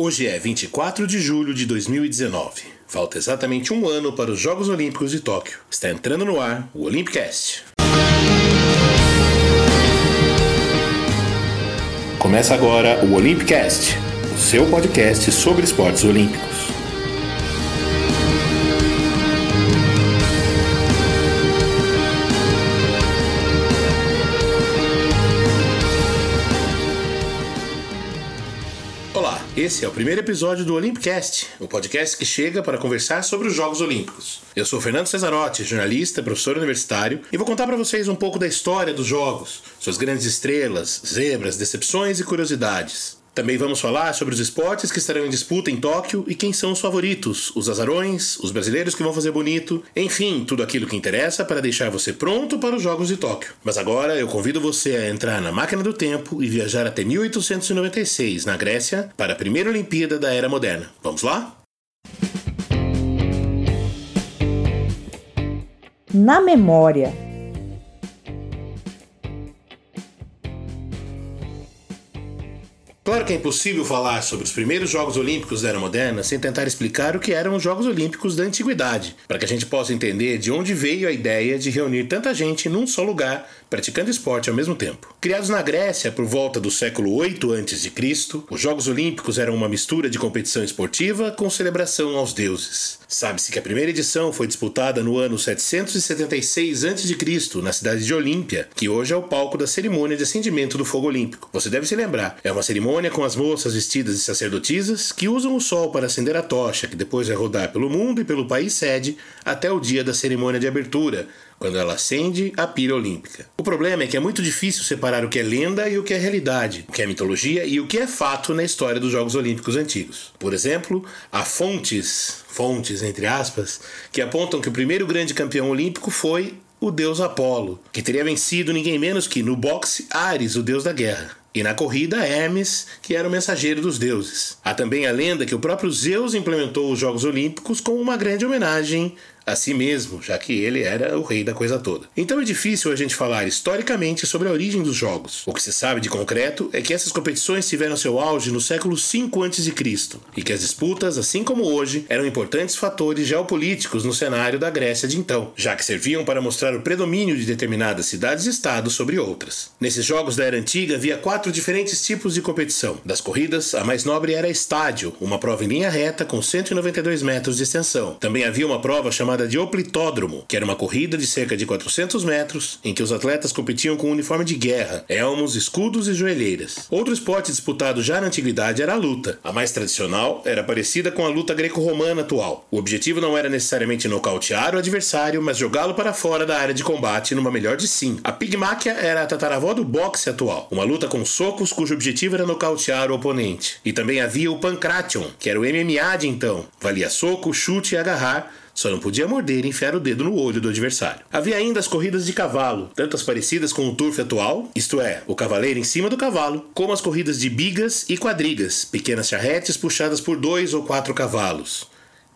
Hoje é 24 de julho de 2019. Falta exatamente um ano para os Jogos Olímpicos de Tóquio. Está entrando no ar o Olympicast. Começa agora o Olympicast, o seu podcast sobre esportes olímpicos. Esse é o primeiro episódio do Olympicast, o podcast que chega para conversar sobre os Jogos Olímpicos. Eu sou Fernando Cesarotti, jornalista, professor universitário, e vou contar para vocês um pouco da história dos Jogos, suas grandes estrelas, zebras, decepções e curiosidades. Também vamos falar sobre os esportes que estarão em disputa em Tóquio e quem são os favoritos, os azarões, os brasileiros que vão fazer bonito, enfim, tudo aquilo que interessa para deixar você pronto para os Jogos de Tóquio. Mas agora eu convido você a entrar na máquina do tempo e viajar até 1896, na Grécia, para a primeira Olimpíada da Era Moderna. Vamos lá? Na memória Claro que é impossível falar sobre os primeiros Jogos Olímpicos da Era Moderna sem tentar explicar o que eram os Jogos Olímpicos da Antiguidade, para que a gente possa entender de onde veio a ideia de reunir tanta gente num só lugar praticando esporte ao mesmo tempo. Criados na Grécia por volta do século 8 a.C., os Jogos Olímpicos eram uma mistura de competição esportiva com celebração aos deuses. Sabe-se que a primeira edição foi disputada no ano 776 a.C., na cidade de Olímpia, que hoje é o palco da cerimônia de acendimento do fogo olímpico. Você deve se lembrar, é uma cerimônia com as moças vestidas de sacerdotisas que usam o sol para acender a tocha, que depois vai rodar pelo mundo e pelo país sede até o dia da cerimônia de abertura, quando ela acende a pira olímpica. O problema é que é muito difícil separar o que é lenda e o que é realidade, o que é mitologia e o que é fato na história dos Jogos Olímpicos antigos. Por exemplo, há fontes, fontes entre aspas, que apontam que o primeiro grande campeão olímpico foi o deus Apolo, que teria vencido ninguém menos que no boxe Ares, o deus da guerra. E na corrida, Hermes, que era o mensageiro dos deuses. Há também a lenda que o próprio Zeus implementou os Jogos Olímpicos como uma grande homenagem a si mesmo, já que ele era o rei da coisa toda. Então é difícil a gente falar historicamente sobre a origem dos jogos. O que se sabe de concreto é que essas competições tiveram seu auge no século V a.C. e que as disputas, assim como hoje, eram importantes fatores geopolíticos no cenário da Grécia de então, já que serviam para mostrar o predomínio de determinadas cidades-estados sobre outras. Nesses jogos da era antiga havia quatro diferentes tipos de competição. Das corridas, a mais nobre era estádio, uma prova em linha reta com 192 metros de extensão. Também havia uma prova chamada chamada de Oplitódromo, que era uma corrida de cerca de 400 metros em que os atletas competiam com uniforme de guerra, elmos, escudos e joelheiras. Outro esporte disputado já na antiguidade era a luta. A mais tradicional era parecida com a luta greco-romana atual. O objetivo não era necessariamente nocautear o adversário, mas jogá-lo para fora da área de combate numa melhor de sim. A pigmáquia era a tataravó do boxe atual, uma luta com socos cujo objetivo era nocautear o oponente. E também havia o pancration, que era o MMA de então. Valia soco, chute e agarrar, só não podia morder e enfiar o dedo no olho do adversário. Havia ainda as corridas de cavalo, tanto as parecidas com o turf atual, isto é, o cavaleiro em cima do cavalo, como as corridas de bigas e quadrigas, pequenas charretes puxadas por dois ou quatro cavalos.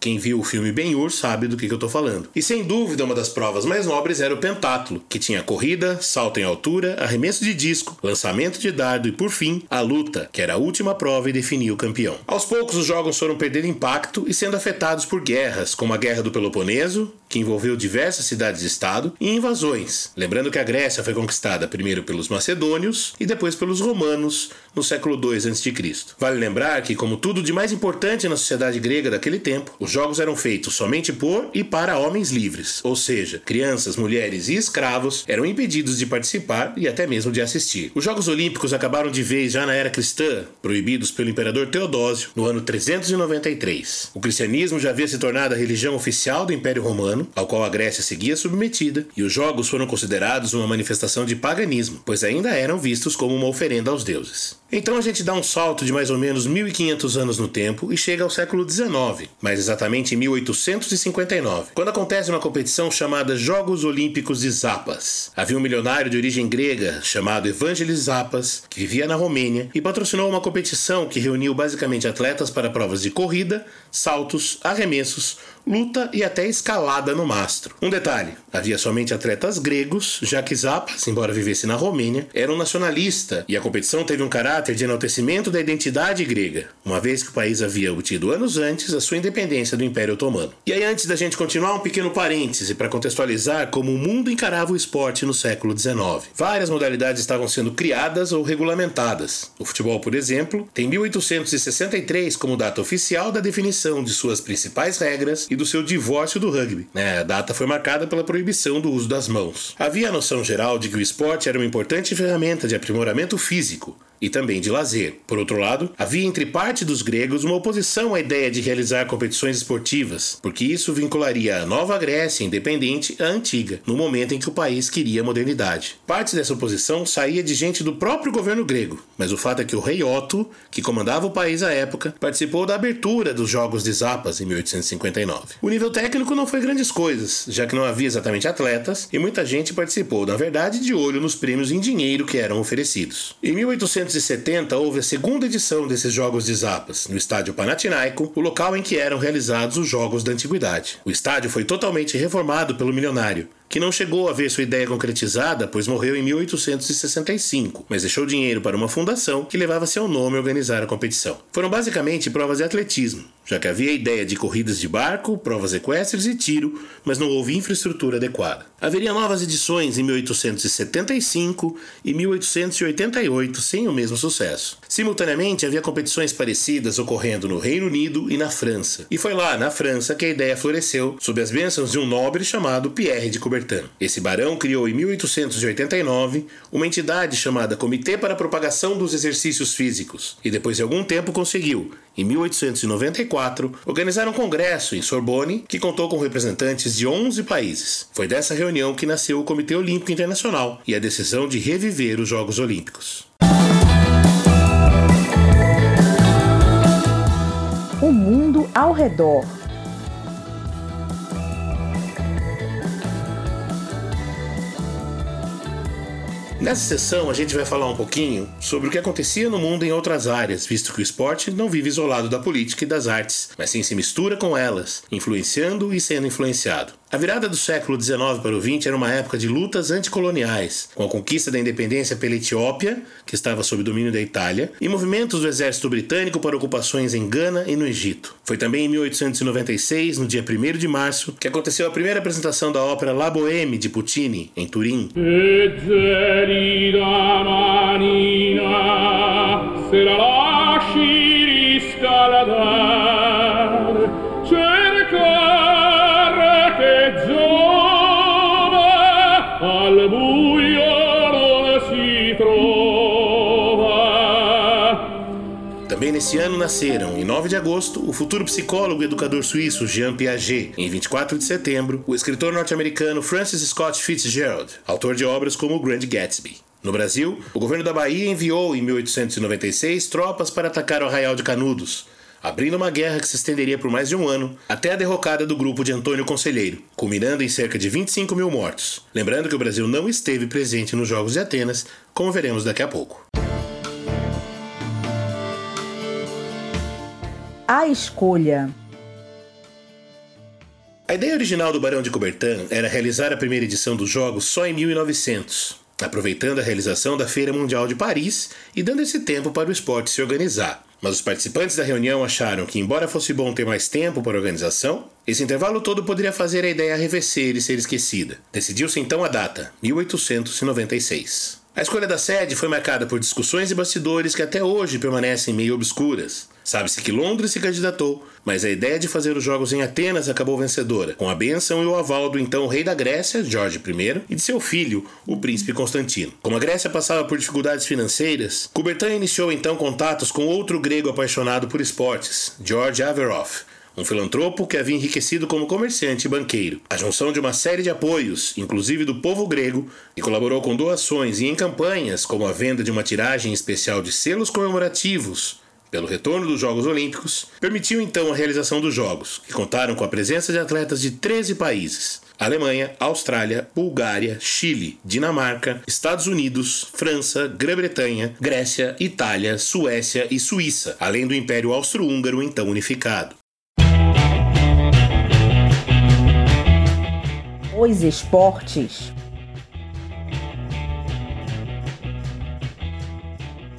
Quem viu o filme Ben-Hur sabe do que, que eu estou falando. E sem dúvida, uma das provas mais nobres era o pentátulo, que tinha corrida, salto em altura, arremesso de disco, lançamento de dardo e, por fim, a luta, que era a última prova e definia o campeão. Aos poucos, os jogos foram perdendo impacto e sendo afetados por guerras, como a Guerra do Peloponeso, que envolveu diversas cidades-estado, e invasões. Lembrando que a Grécia foi conquistada primeiro pelos macedônios e depois pelos romanos no século II a.C. Vale lembrar que, como tudo de mais importante na sociedade grega daquele tempo, os jogos eram feitos somente por e para homens livres, ou seja, crianças, mulheres e escravos eram impedidos de participar e até mesmo de assistir. Os Jogos Olímpicos acabaram de vez já na era cristã, proibidos pelo imperador Teodósio no ano 393. O cristianismo já havia se tornado a religião oficial do Império Romano, ao qual a Grécia seguia submetida, e os jogos foram considerados uma manifestação de paganismo, pois ainda eram vistos como uma oferenda aos deuses. Então a gente dá um salto de mais ou menos 1500 anos no tempo e chega ao século XIX, mais exatamente em 1859, quando acontece uma competição chamada Jogos Olímpicos de Zapas. Havia um milionário de origem grega chamado Evangelis Zapas, que vivia na Romênia e patrocinou uma competição que reuniu basicamente atletas para provas de corrida, saltos, arremessos, luta e até escalada no mastro. Um detalhe: havia somente atletas gregos, já que Zapas, embora vivesse na Romênia, era um nacionalista e a competição teve um caráter caráter de enaltecimento da identidade grega, uma vez que o país havia obtido anos antes a sua independência do Império Otomano. E aí, antes da gente continuar, um pequeno parêntese para contextualizar como o mundo encarava o esporte no século XIX. Várias modalidades estavam sendo criadas ou regulamentadas. O futebol, por exemplo, tem 1863 como data oficial da definição de suas principais regras e do seu divórcio do rugby. É, a data foi marcada pela proibição do uso das mãos. Havia a noção geral de que o esporte era uma importante ferramenta de aprimoramento físico, e também de lazer. Por outro lado, havia entre parte dos gregos uma oposição à ideia de realizar competições esportivas, porque isso vincularia a nova Grécia independente à antiga, no momento em que o país queria modernidade. Parte dessa oposição saía de gente do próprio governo grego, mas o fato é que o rei Otto, que comandava o país à época, participou da abertura dos Jogos de Zapas em 1859. O nível técnico não foi grandes coisas, já que não havia exatamente atletas e muita gente participou, na verdade, de olho nos prêmios em dinheiro que eram oferecidos. Em 1800 1970 houve a segunda edição desses Jogos de Zapas, no estádio Panathinaiko, o local em que eram realizados os Jogos da Antiguidade. O estádio foi totalmente reformado pelo milionário, que não chegou a ver sua ideia concretizada, pois morreu em 1865, mas deixou dinheiro para uma fundação que levava seu nome a organizar a competição. Foram basicamente provas de atletismo, já que havia ideia de corridas de barco, provas equestres e tiro, mas não houve infraestrutura adequada. Haveria novas edições em 1875 e 1888 sem o mesmo sucesso. Simultaneamente, havia competições parecidas ocorrendo no Reino Unido e na França. E foi lá, na França, que a ideia floresceu, sob as bênçãos de um nobre chamado Pierre de Coubertin. Esse barão criou em 1889 uma entidade chamada Comitê para a Propagação dos Exercícios Físicos e depois de algum tempo conseguiu, em 1894, organizar um congresso em Sorbonne que contou com representantes de 11 países. Foi dessa reunião que nasceu o Comitê Olímpico Internacional e a decisão de reviver os Jogos Olímpicos. O mundo ao redor. Nessa sessão, a gente vai falar um pouquinho sobre o que acontecia no mundo em outras áreas, visto que o esporte não vive isolado da política e das artes, mas sim se mistura com elas, influenciando e sendo influenciado. A virada do século XIX para o XX era uma época de lutas anticoloniais, com a conquista da independência pela Etiópia, que estava sob domínio da Itália, e movimentos do exército britânico para ocupações em Gana e no Egito. Foi também em 1896, no dia 1 de março, que aconteceu a primeira apresentação da ópera La Bohème de Puccini, em Turim. Também nesse ano nasceram, em 9 de agosto, o futuro psicólogo e educador suíço Jean Piaget. Em 24 de setembro, o escritor norte-americano Francis Scott Fitzgerald, autor de obras como O Grande Gatsby. No Brasil, o governo da Bahia enviou, em 1896, tropas para atacar o Arraial de Canudos, abrindo uma guerra que se estenderia por mais de um ano, até a derrocada do grupo de Antônio Conselheiro, culminando em cerca de 25 mil mortos. Lembrando que o Brasil não esteve presente nos Jogos de Atenas, como veremos daqui a pouco. A escolha. A ideia original do Barão de Coubertin era realizar a primeira edição dos Jogos só em 1900, aproveitando a realização da Feira Mundial de Paris e dando esse tempo para o esporte se organizar. Mas os participantes da reunião acharam que, embora fosse bom ter mais tempo para organização, esse intervalo todo poderia fazer a ideia arrefecer e ser esquecida. Decidiu-se então a data, 1896. A escolha da sede foi marcada por discussões e bastidores que até hoje permanecem meio obscuras. Sabe-se que Londres se candidatou, mas a ideia de fazer os jogos em Atenas acabou vencedora, com a bênção e o aval do então rei da Grécia, Jorge I, e de seu filho, o príncipe Constantino. Como a Grécia passava por dificuldades financeiras, Coubertin iniciou então contatos com outro grego apaixonado por esportes, George Averoff, um filantropo que havia enriquecido como comerciante e banqueiro. A junção de uma série de apoios, inclusive do povo grego, e colaborou com doações e em campanhas, como a venda de uma tiragem especial de selos comemorativos, pelo retorno dos Jogos Olímpicos, permitiu então a realização dos Jogos, que contaram com a presença de atletas de 13 países. Alemanha, Austrália, Bulgária, Chile, Dinamarca, Estados Unidos, França, Grã-Bretanha, Grécia, Itália, Suécia e Suíça, além do Império Austro-Húngaro então unificado. Os esportes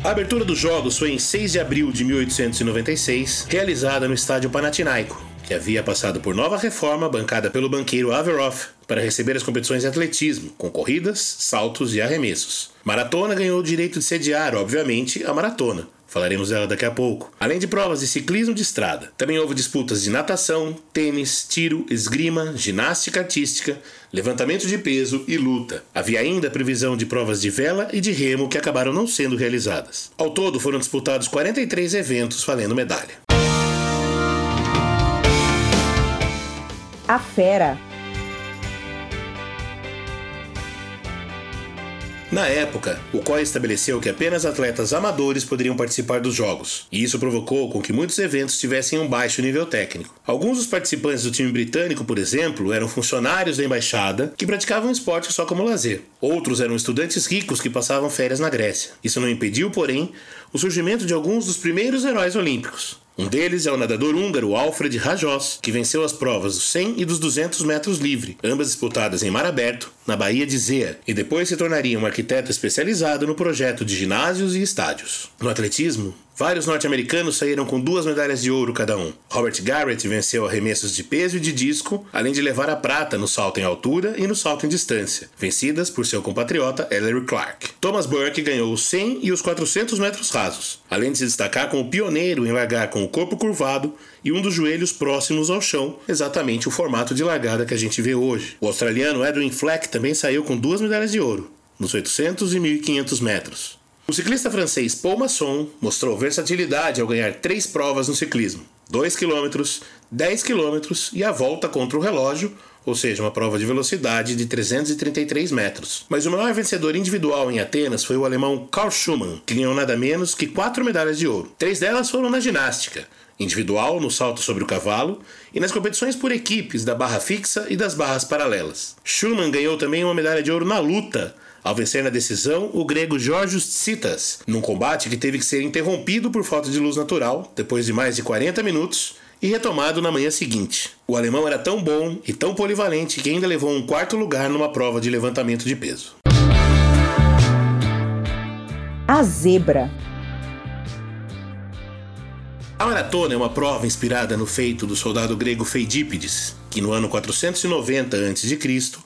A abertura dos Jogos foi em 6 de abril de 1896, realizada no estádio Panathinaiko, que havia passado por nova reforma bancada pelo banqueiro Averroff para receber as competições de atletismo, com corridas, saltos e arremessos. Maratona ganhou o direito de sediar, obviamente, a maratona, Falaremos dela daqui a pouco. Além de provas de ciclismo de estrada, também houve disputas de natação, tênis, tiro, esgrima, ginástica artística, levantamento de peso e luta. Havia ainda a previsão de provas de vela e de remo que acabaram não sendo realizadas. Ao todo foram disputados 43 eventos valendo medalha. A Fera Na época, o COI estabeleceu que apenas atletas amadores poderiam participar dos jogos, e isso provocou com que muitos eventos tivessem um baixo nível técnico. Alguns dos participantes do time britânico, por exemplo, eram funcionários da embaixada que praticavam esporte só como lazer. Outros eram estudantes ricos que passavam férias na Grécia. Isso não impediu, porém, o surgimento de alguns dos primeiros heróis olímpicos. Um deles é o nadador húngaro Alfred Rajos, que venceu as provas dos 100 e dos 200 metros livre, ambas disputadas em mar aberto, na Baía de Zea, e depois se tornaria um arquiteto especializado no projeto de ginásios e estádios. No atletismo, Vários norte-americanos saíram com duas medalhas de ouro cada um. Robert Garrett venceu arremessos de peso e de disco, além de levar a prata no salto em altura e no salto em distância, vencidas por seu compatriota Ellery Clark. Thomas Burke ganhou os 100 e os 400 metros rasos, além de se destacar como pioneiro em largar com o corpo curvado e um dos joelhos próximos ao chão, exatamente o formato de largada que a gente vê hoje. O australiano Edwin Fleck também saiu com duas medalhas de ouro, nos 800 e 1500 metros. O ciclista francês Paul Masson mostrou versatilidade ao ganhar três provas no ciclismo: 2 km, 10 km e a volta contra o relógio, ou seja, uma prova de velocidade de 333 metros. Mas o maior vencedor individual em Atenas foi o alemão Karl Schumann, que ganhou nada menos que quatro medalhas de ouro. Três delas foram na ginástica, individual no salto sobre o cavalo e nas competições por equipes da barra fixa e das barras paralelas. Schumann ganhou também uma medalha de ouro na luta, ao vencer na decisão o grego Georgios Tsitas, num combate que teve que ser interrompido por falta de luz natural, depois de mais de 40 minutos, e retomado na manhã seguinte. O alemão era tão bom e tão polivalente que ainda levou um quarto lugar numa prova de levantamento de peso. A zebra. A maratona é uma prova inspirada no feito do soldado grego Feidípides, que no ano 490 a.C.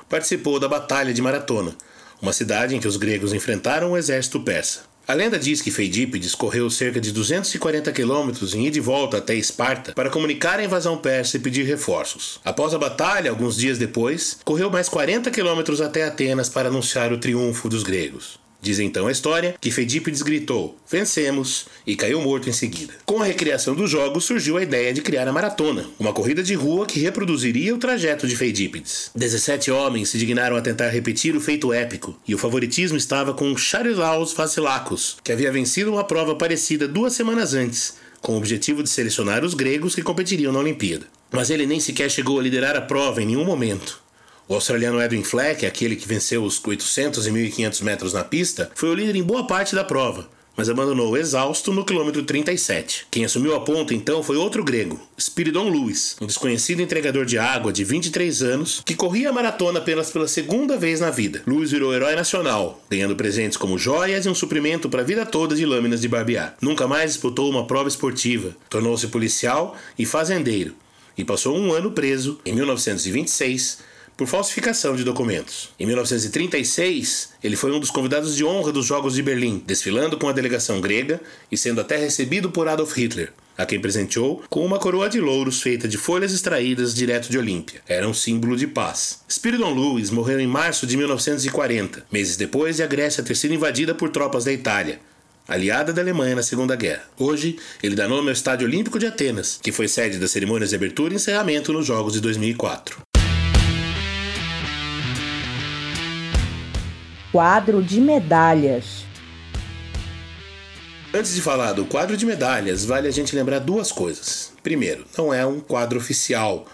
participou da Batalha de Maratona, uma cidade em que os gregos enfrentaram o exército persa. A lenda diz que Feidípides correu cerca de 240 quilômetros em ida e volta até Esparta para comunicar a invasão persa e pedir reforços. Após a batalha, alguns dias depois, correu mais 40 quilômetros até Atenas para anunciar o triunfo dos gregos. Diz então a história que Fedípides gritou: Vencemos! e caiu morto em seguida. Com a recriação dos jogos surgiu a ideia de criar a maratona, uma corrida de rua que reproduziria o trajeto de Fedípides. 17 homens se dignaram a tentar repetir o feito épico, e o favoritismo estava com Charilaus Vasilakos, que havia vencido uma prova parecida duas semanas antes, com o objetivo de selecionar os gregos que competiriam na Olimpíada. Mas ele nem sequer chegou a liderar a prova em nenhum momento. O australiano Edwin Fleck, aquele que venceu os 800 e 1500 metros na pista, foi o líder em boa parte da prova, mas abandonou exausto no quilômetro 37. Quem assumiu a ponta então foi outro grego, Spiridon Lewis, um desconhecido entregador de água de 23 anos que corria a maratona apenas pela segunda vez na vida. Lewis virou herói nacional, ganhando presentes como joias e um suprimento para a vida toda de lâminas de barbear. Nunca mais disputou uma prova esportiva, tornou-se policial e fazendeiro e passou um ano preso em 1926 por falsificação de documentos. Em 1936, ele foi um dos convidados de honra dos Jogos de Berlim, desfilando com a delegação grega e sendo até recebido por Adolf Hitler, a quem presenteou com uma coroa de louros feita de folhas extraídas direto de Olímpia. Era um símbolo de paz. Spiridon Lewis morreu em março de 1940, meses depois de a Grécia ter sido invadida por tropas da Itália, aliada da Alemanha na Segunda Guerra. Hoje, ele dá nome ao Estádio Olímpico de Atenas, que foi sede das cerimônias de abertura e encerramento nos Jogos de 2004. Quadro de medalhas. Antes de falar do quadro de medalhas, vale a gente lembrar duas coisas. Primeiro, não é um quadro oficial.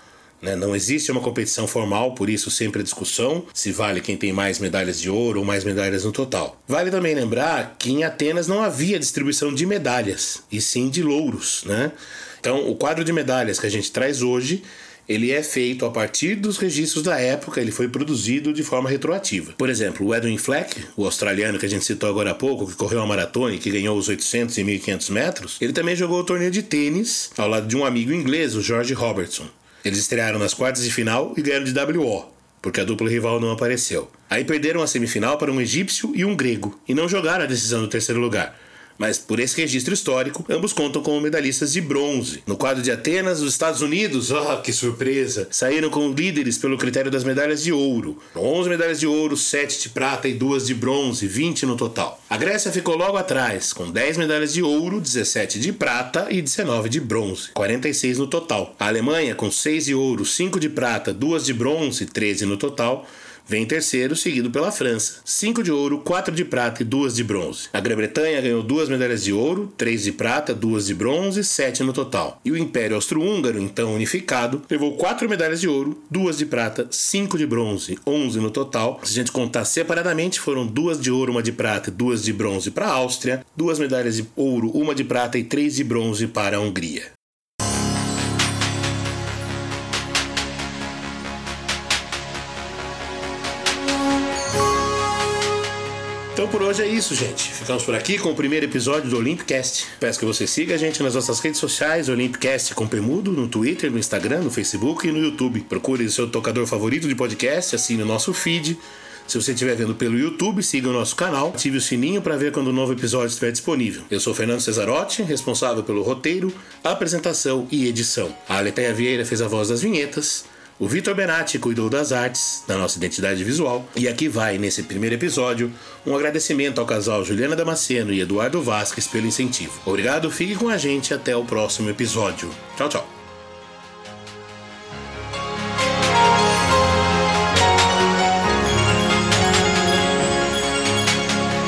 Né? Não existe uma competição formal, por isso sempre a discussão se vale quem tem mais medalhas de ouro ou mais medalhas no total. Vale também lembrar que em Atenas não havia distribuição de medalhas, e sim de louros. Né? Então, o quadro de medalhas que a gente traz hoje ele é feito a partir dos registros da época, ele foi produzido de forma retroativa. Por exemplo, o Edwin Fleck, o australiano que a gente citou agora há pouco, que correu a maratona e que ganhou os 800 e 1500 metros, ele também jogou o torneio de tênis ao lado de um amigo inglês, o George Robertson. Eles estrearam nas quartas de final e ganharam de WO, porque a dupla rival não apareceu. Aí perderam a semifinal para um egípcio e um grego, e não jogaram a decisão do terceiro lugar mas por esse registro histórico, ambos contam como medalhistas de bronze. No quadro de Atenas, os Estados Unidos, oh, que surpresa, saíram como líderes pelo critério das medalhas de ouro. 11 medalhas de ouro, 7 de prata e 2 de bronze, 20 no total. A Grécia ficou logo atrás, com 10 medalhas de ouro, 17 de prata e 19 de bronze, 46 no total. A Alemanha, com 6 de ouro, 5 de prata, 2 de bronze, 13 no total, Vem em terceiro, seguido pela França. Cinco de ouro, quatro de prata e duas de bronze. A Grã-Bretanha ganhou duas medalhas de ouro, três de prata, duas de bronze, sete no total. E o Império Austro-Húngaro, então unificado, levou quatro medalhas de ouro, duas de prata, cinco de bronze, onze no total. Se a gente contar separadamente, foram duas de ouro, uma de prata e duas de bronze para a Áustria, duas medalhas de ouro, uma de prata e três de bronze para a Hungria. Hoje é isso, gente. Ficamos por aqui com o primeiro episódio do Olympicast. Peço que você siga a gente nas nossas redes sociais, Olympicast com Pemudo, no Twitter, no Instagram, no Facebook e no YouTube. Procure o seu tocador favorito de podcast, assine o nosso feed. Se você estiver vendo pelo YouTube, siga o nosso canal, ative o sininho para ver quando o um novo episódio estiver disponível. Eu sou Fernando Cesarotti, responsável pelo roteiro, apresentação e edição. A Aleteia Vieira fez a voz das vinhetas. O Vitor Benatti cuidou das artes, da nossa identidade visual, e aqui vai, nesse primeiro episódio, um agradecimento ao casal Juliana Damasceno e Eduardo Vasques pelo incentivo. Obrigado, fique com a gente até o próximo episódio. Tchau, tchau.